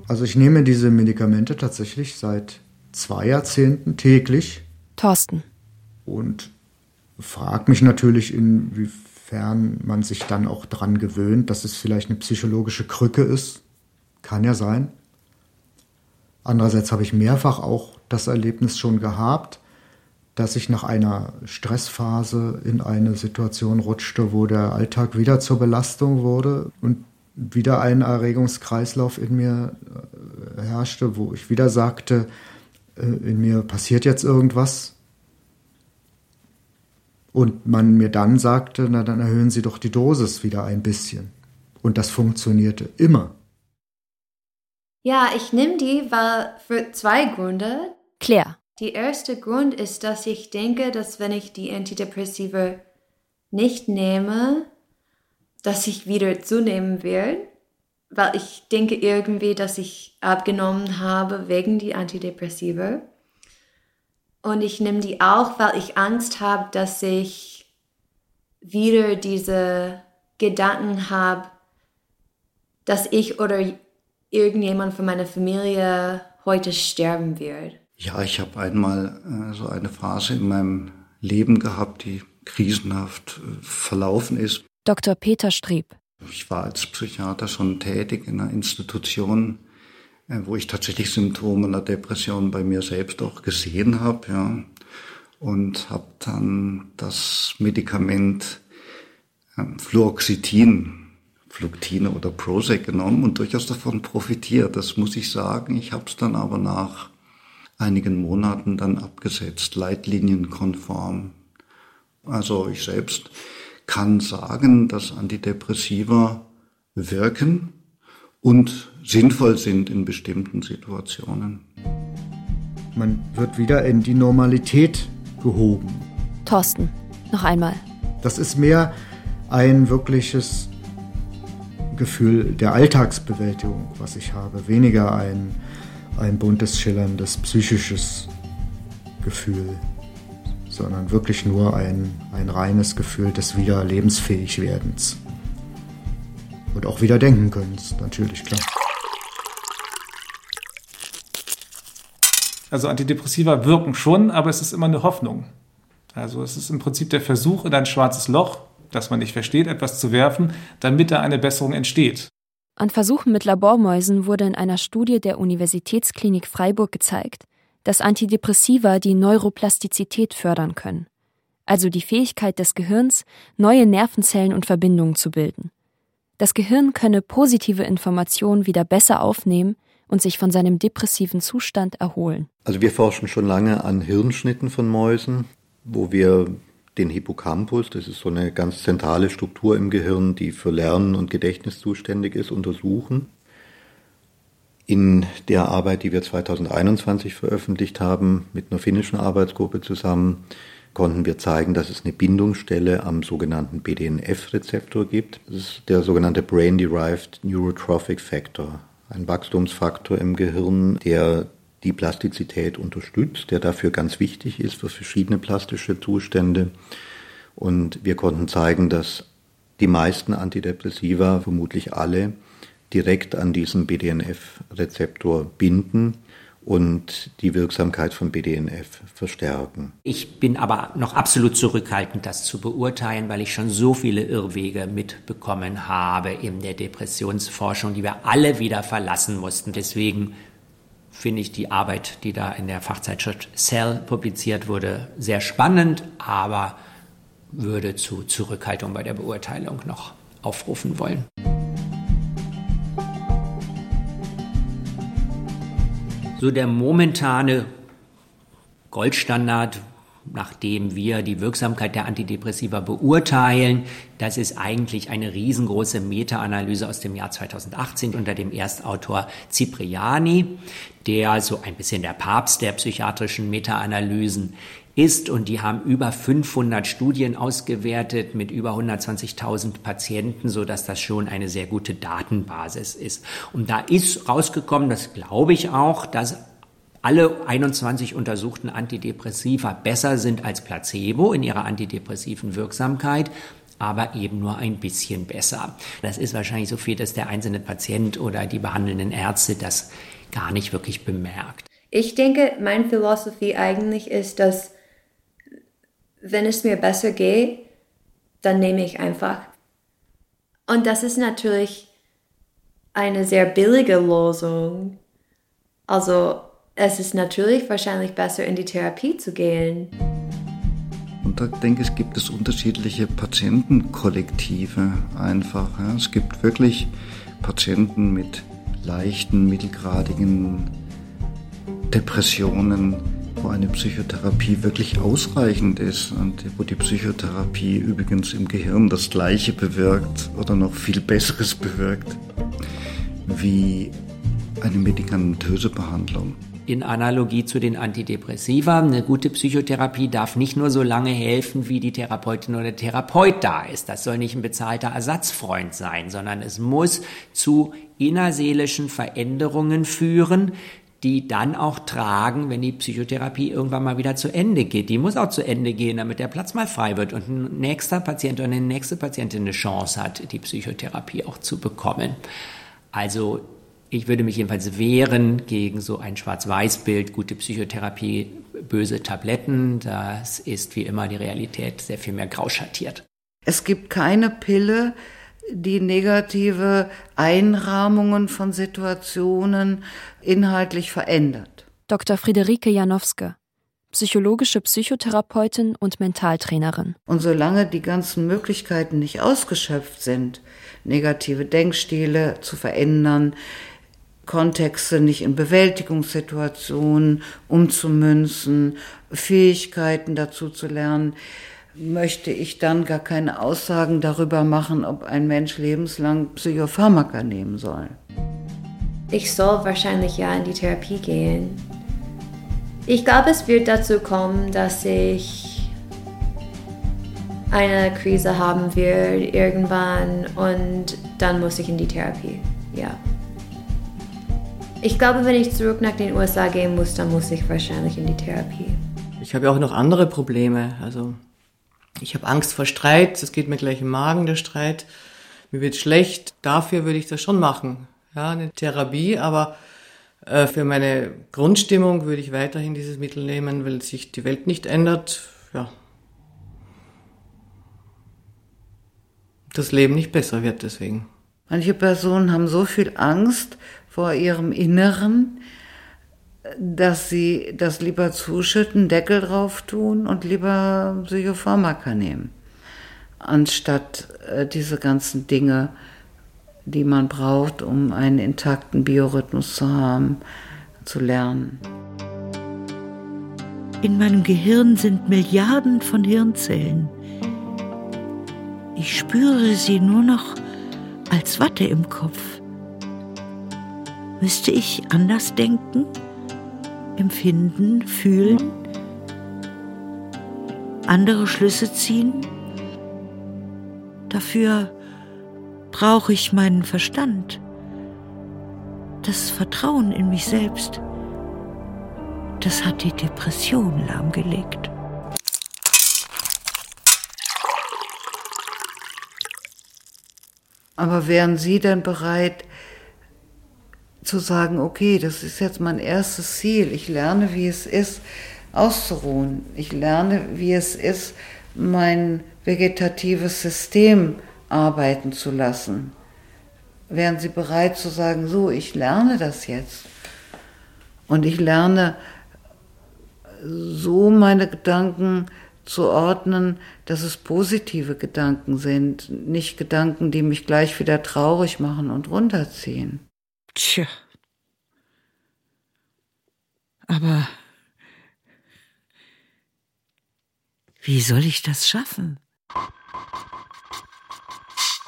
Also ich nehme diese Medikamente tatsächlich seit zwei Jahrzehnten täglich. Thorsten. Und frage mich natürlich, inwiefern man sich dann auch dran gewöhnt, dass es vielleicht eine psychologische Krücke ist. Kann ja sein. Andererseits habe ich mehrfach auch das Erlebnis schon gehabt, dass ich nach einer Stressphase in eine Situation rutschte, wo der Alltag wieder zur Belastung wurde und wieder ein Erregungskreislauf in mir äh, herrschte, wo ich wieder sagte, äh, in mir passiert jetzt irgendwas, und man mir dann sagte, na dann erhöhen Sie doch die Dosis wieder ein bisschen. Und das funktionierte immer. Ja, ich nehme die, weil für zwei Gründe. Claire. Die erste Grund ist, dass ich denke, dass wenn ich die Antidepressiva nicht nehme, dass ich wieder zunehmen werde. Weil ich denke irgendwie, dass ich abgenommen habe wegen die Antidepressiva. Und ich nehme die auch, weil ich Angst habe, dass ich wieder diese Gedanken habe, dass ich oder irgendjemand von meiner Familie heute sterben wird. Ja, ich habe einmal äh, so eine Phase in meinem Leben gehabt, die krisenhaft äh, verlaufen ist. Dr. Peter Streb. Ich war als Psychiater schon tätig in einer Institution wo ich tatsächlich Symptome einer Depression bei mir selbst auch gesehen habe, ja. Und habe dann das Medikament ähm, Fluoxetin, Fluctine oder Prozac genommen und durchaus davon profitiert. Das muss ich sagen. Ich habe es dann aber nach einigen Monaten dann abgesetzt, leitlinienkonform. Also ich selbst kann sagen, dass Antidepressiva wirken und sinnvoll sind in bestimmten Situationen. Man wird wieder in die Normalität gehoben. Thorsten, noch einmal. Das ist mehr ein wirkliches Gefühl der Alltagsbewältigung, was ich habe, weniger ein, ein buntes, schillerndes, psychisches Gefühl, sondern wirklich nur ein, ein reines Gefühl des wieder lebensfähig werdens. Und auch wieder denken können, natürlich, klar. Also Antidepressiva wirken schon, aber es ist immer eine Hoffnung. Also es ist im Prinzip der Versuch in ein schwarzes Loch, das man nicht versteht, etwas zu werfen, damit da eine Besserung entsteht. An Versuchen mit Labormäusen wurde in einer Studie der Universitätsklinik Freiburg gezeigt, dass Antidepressiva die Neuroplastizität fördern können, also die Fähigkeit des Gehirns, neue Nervenzellen und Verbindungen zu bilden. Das Gehirn könne positive Informationen wieder besser aufnehmen und sich von seinem depressiven Zustand erholen. Also wir forschen schon lange an Hirnschnitten von Mäusen, wo wir den Hippocampus, das ist so eine ganz zentrale Struktur im Gehirn, die für Lernen und Gedächtnis zuständig ist, untersuchen. In der Arbeit, die wir 2021 veröffentlicht haben, mit einer finnischen Arbeitsgruppe zusammen, konnten wir zeigen, dass es eine Bindungsstelle am sogenannten BDNF-Rezeptor gibt. Das ist der sogenannte Brain-Derived Neurotrophic Factor, ein Wachstumsfaktor im Gehirn, der die Plastizität unterstützt, der dafür ganz wichtig ist für verschiedene plastische Zustände. Und wir konnten zeigen, dass die meisten Antidepressiva, vermutlich alle, direkt an diesen BDNF-Rezeptor binden und die Wirksamkeit von BDNF verstärken. Ich bin aber noch absolut zurückhaltend, das zu beurteilen, weil ich schon so viele Irrwege mitbekommen habe in der Depressionsforschung, die wir alle wieder verlassen mussten. Deswegen finde ich die Arbeit, die da in der Fachzeitschrift Cell publiziert wurde, sehr spannend, aber würde zu Zurückhaltung bei der Beurteilung noch aufrufen wollen. So der momentane Goldstandard, nachdem wir die Wirksamkeit der Antidepressiva beurteilen, das ist eigentlich eine riesengroße Meta-Analyse aus dem Jahr 2018 unter dem Erstautor Cipriani, der so ein bisschen der Papst der psychiatrischen Meta-Analysen ist und die haben über 500 Studien ausgewertet mit über 120.000 Patienten, so dass das schon eine sehr gute Datenbasis ist. Und da ist rausgekommen, das glaube ich auch, dass alle 21 untersuchten Antidepressiva besser sind als Placebo in ihrer antidepressiven Wirksamkeit aber eben nur ein bisschen besser. Das ist wahrscheinlich so viel, dass der einzelne Patient oder die behandelnden Ärzte das gar nicht wirklich bemerkt. Ich denke, meine Philosophie eigentlich ist, dass wenn es mir besser geht, dann nehme ich einfach. Und das ist natürlich eine sehr billige Lösung. Also es ist natürlich wahrscheinlich besser, in die Therapie zu gehen. Und da denke ich, gibt es unterschiedliche Patientenkollektive einfach. Ja. Es gibt wirklich Patienten mit leichten, mittelgradigen Depressionen, wo eine Psychotherapie wirklich ausreichend ist und wo die Psychotherapie übrigens im Gehirn das Gleiche bewirkt oder noch viel Besseres bewirkt wie eine medikamentöse Behandlung in Analogie zu den Antidepressiva. Eine gute Psychotherapie darf nicht nur so lange helfen, wie die Therapeutin oder der Therapeut da ist. Das soll nicht ein bezahlter Ersatzfreund sein, sondern es muss zu innerseelischen Veränderungen führen, die dann auch tragen, wenn die Psychotherapie irgendwann mal wieder zu Ende geht. Die muss auch zu Ende gehen, damit der Platz mal frei wird und ein nächster Patient oder eine nächste Patientin eine Chance hat, die Psychotherapie auch zu bekommen. Also ich würde mich jedenfalls wehren gegen so ein Schwarz-Weiß-Bild, gute Psychotherapie, böse Tabletten. Das ist wie immer die Realität sehr viel mehr grau schattiert. Es gibt keine Pille, die negative Einrahmungen von Situationen inhaltlich verändert. Dr. Friederike Janowske, psychologische Psychotherapeutin und Mentaltrainerin. Und solange die ganzen Möglichkeiten nicht ausgeschöpft sind, negative Denkstile zu verändern, Kontexte nicht in Bewältigungssituationen umzumünzen, Fähigkeiten dazu zu lernen, möchte ich dann gar keine Aussagen darüber machen, ob ein Mensch lebenslang Psychopharmaka nehmen soll. Ich soll wahrscheinlich ja in die Therapie gehen. Ich glaube, es wird dazu kommen, dass ich eine Krise haben werde irgendwann und dann muss ich in die Therapie. Ja. Ich glaube, wenn ich zurück nach den USA gehen muss, dann muss ich wahrscheinlich in die Therapie. Ich habe ja auch noch andere Probleme. Also ich habe Angst vor Streit. Es geht mir gleich im Magen, der Streit. Mir wird schlecht. Dafür würde ich das schon machen. Ja, eine Therapie. Aber äh, für meine Grundstimmung würde ich weiterhin dieses Mittel nehmen, weil sich die Welt nicht ändert. Ja. Das Leben nicht besser wird deswegen. Manche Personen haben so viel Angst, vor ihrem Inneren, dass sie das lieber zuschütten, Deckel drauf tun und lieber Psychopharmaka nehmen, anstatt äh, diese ganzen Dinge, die man braucht, um einen intakten Biorhythmus zu haben, zu lernen. In meinem Gehirn sind Milliarden von Hirnzellen. Ich spüre sie nur noch als Watte im Kopf. Müsste ich anders denken, empfinden, fühlen, andere Schlüsse ziehen? Dafür brauche ich meinen Verstand, das Vertrauen in mich selbst. Das hat die Depression lahmgelegt. Aber wären Sie denn bereit, zu sagen, okay, das ist jetzt mein erstes Ziel. Ich lerne, wie es ist, auszuruhen. Ich lerne, wie es ist, mein vegetatives System arbeiten zu lassen. Wären Sie bereit zu sagen, so, ich lerne das jetzt. Und ich lerne so meine Gedanken zu ordnen, dass es positive Gedanken sind, nicht Gedanken, die mich gleich wieder traurig machen und runterziehen. Tja. Aber wie soll ich das schaffen?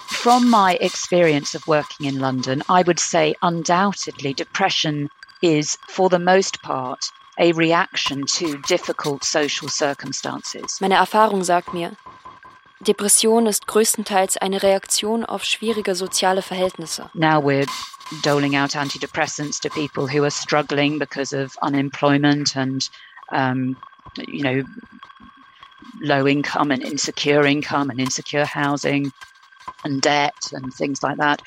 From my experience of working in London, I would say undoubtedly depression is, for the most part, a reaction to difficult social circumstances. Meine Erfahrung sagt mir, Depression ist größtenteils eine Reaktion auf schwierige soziale Verhältnisse. Now we're doling out antidepressants to people who are struggling because of unemployment and, um, you know, low income and insecure income and insecure housing and debt and things like that.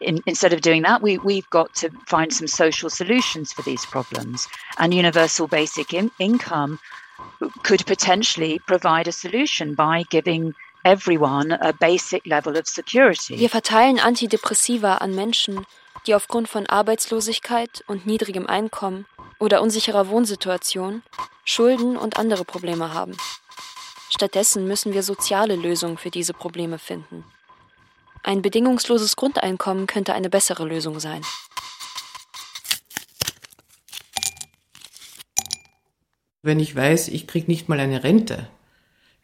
In, instead of doing that, we, we've got to find some social solutions for these problems. And universal basic in, income could potentially provide a solution by giving everyone a basic level of security. Wir verteilen Antidepressiva an Menschen, die aufgrund von Arbeitslosigkeit und niedrigem Einkommen oder unsicherer Wohnsituation Schulden und andere Probleme haben. Stattdessen müssen wir soziale Lösungen für diese Probleme finden. Ein bedingungsloses Grundeinkommen könnte eine bessere Lösung sein. Wenn ich weiß, ich kriege nicht mal eine Rente,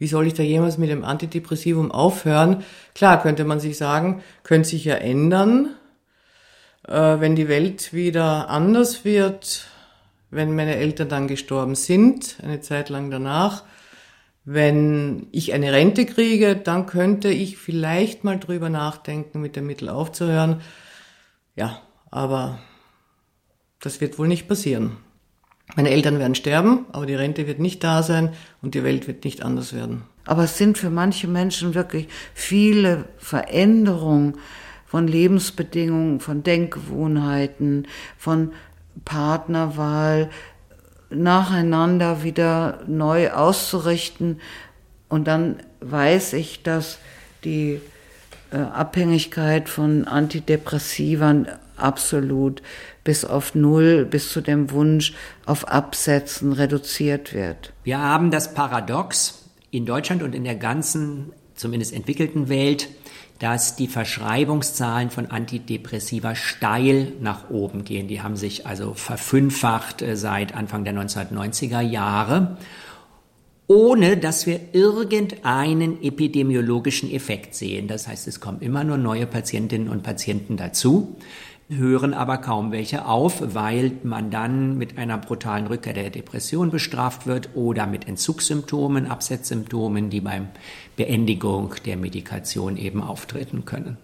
wie soll ich da jemals mit dem Antidepressivum aufhören? Klar, könnte man sich sagen, könnte sich ja ändern, äh, wenn die Welt wieder anders wird, wenn meine Eltern dann gestorben sind, eine Zeit lang danach. Wenn ich eine Rente kriege, dann könnte ich vielleicht mal drüber nachdenken, mit dem Mittel aufzuhören. Ja, aber das wird wohl nicht passieren. Meine Eltern werden sterben, aber die Rente wird nicht da sein und die Welt wird nicht anders werden. Aber es sind für manche Menschen wirklich viele Veränderungen von Lebensbedingungen, von Denkgewohnheiten, von Partnerwahl nacheinander wieder neu auszurichten. Und dann weiß ich, dass die äh, Abhängigkeit von Antidepressivern absolut bis auf Null, bis zu dem Wunsch auf Absetzen reduziert wird. Wir haben das Paradox in Deutschland und in der ganzen, zumindest entwickelten Welt, dass die Verschreibungszahlen von Antidepressiva steil nach oben gehen. Die haben sich also verfünffacht äh, seit Anfang der 1990er Jahre ohne dass wir irgendeinen epidemiologischen Effekt sehen. Das heißt, es kommen immer nur neue Patientinnen und Patienten dazu, hören aber kaum welche auf, weil man dann mit einer brutalen Rückkehr der Depression bestraft wird oder mit Entzugssymptomen, Absetzsymptomen, die beim Beendigung der Medikation eben auftreten können.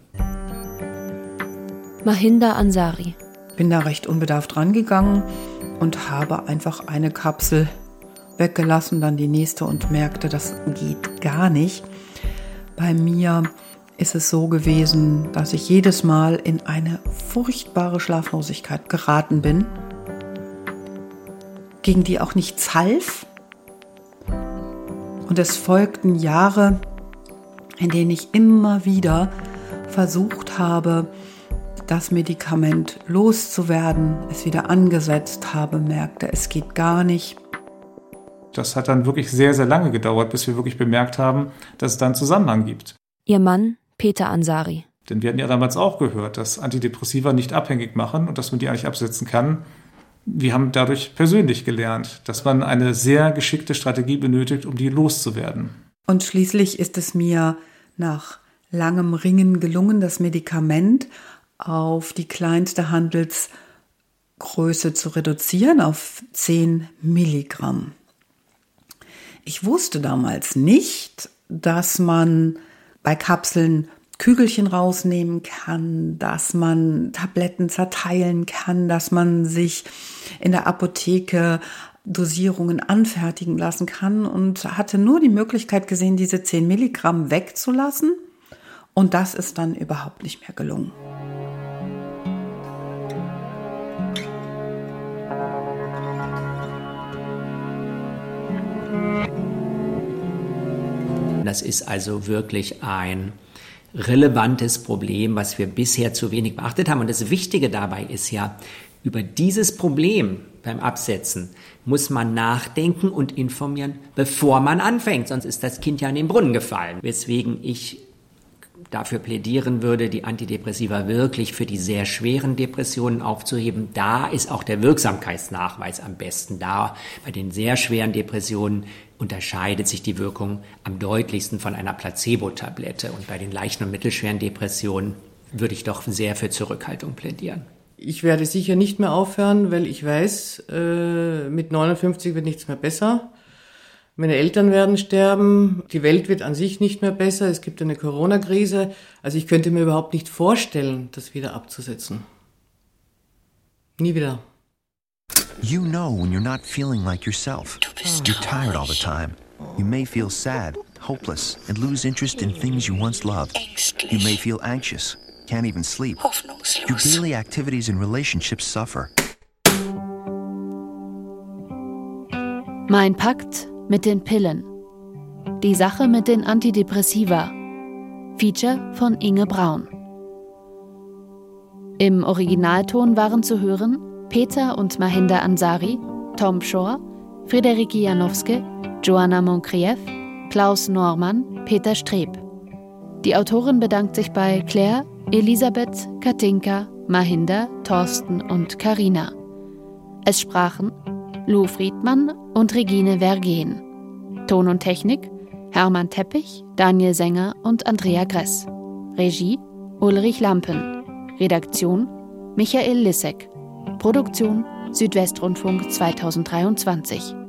Mahinda Ansari. Bin da recht unbedarft rangegangen und habe einfach eine Kapsel weggelassen, dann die nächste und merkte, das geht gar nicht. Bei mir ist es so gewesen, dass ich jedes Mal in eine furchtbare Schlaflosigkeit geraten bin, gegen die auch nichts half. Und es folgten Jahre, in denen ich immer wieder versucht habe, das Medikament loszuwerden, es wieder angesetzt habe, merkte, es geht gar nicht. Das hat dann wirklich sehr, sehr lange gedauert, bis wir wirklich bemerkt haben, dass es da einen Zusammenhang gibt. Ihr Mann, Peter Ansari. Denn wir hatten ja damals auch gehört, dass Antidepressiva nicht abhängig machen und dass man die eigentlich absetzen kann. Wir haben dadurch persönlich gelernt, dass man eine sehr geschickte Strategie benötigt, um die loszuwerden. Und schließlich ist es mir nach langem Ringen gelungen, das Medikament auf die kleinste Handelsgröße zu reduzieren, auf 10 Milligramm. Ich wusste damals nicht, dass man bei Kapseln Kügelchen rausnehmen kann, dass man Tabletten zerteilen kann, dass man sich in der Apotheke Dosierungen anfertigen lassen kann und hatte nur die Möglichkeit gesehen, diese 10 Milligramm wegzulassen. Und das ist dann überhaupt nicht mehr gelungen. Das ist also wirklich ein relevantes Problem, was wir bisher zu wenig beachtet haben. Und das Wichtige dabei ist ja, über dieses Problem beim Absetzen muss man nachdenken und informieren, bevor man anfängt. Sonst ist das Kind ja in den Brunnen gefallen. Weswegen ich dafür plädieren würde, die Antidepressiva wirklich für die sehr schweren Depressionen aufzuheben. Da ist auch der Wirksamkeitsnachweis am besten. Da bei den sehr schweren Depressionen unterscheidet sich die Wirkung am deutlichsten von einer Placebo-Tablette. Und bei den leichten und mittelschweren Depressionen würde ich doch sehr für Zurückhaltung plädieren. Ich werde sicher nicht mehr aufhören, weil ich weiß, äh, mit 59 wird nichts mehr besser. Meine Eltern werden sterben, die Welt wird an sich nicht mehr besser, es gibt eine Corona-Krise. Also ich könnte mir überhaupt nicht vorstellen, das wieder abzusetzen. Nie wieder. You know when you're not feeling like yourself. You're tired all the time. You may feel sad, hopeless, and lose interest in things you once loved. You may feel anxious, can't even sleep. Your daily activities and relationships suffer. Mein Pakt mit den Pillen. Die Sache mit den Antidepressiva. Feature von Inge Braun. Im Originalton waren zu hören Peter und Mahinda Ansari, Tom Shore, Friederike Janowske, Joanna Moncrieff, Klaus Normann, Peter Streb. Die Autorin bedankt sich bei Claire, Elisabeth, Katinka, Mahinda, Thorsten und Karina. Es sprachen Lou Friedmann und Regine Vergen. Ton und Technik Hermann Teppich, Daniel Sänger und Andrea Gress. Regie Ulrich Lampen. Redaktion Michael Lissek. Produktion Südwestrundfunk 2023.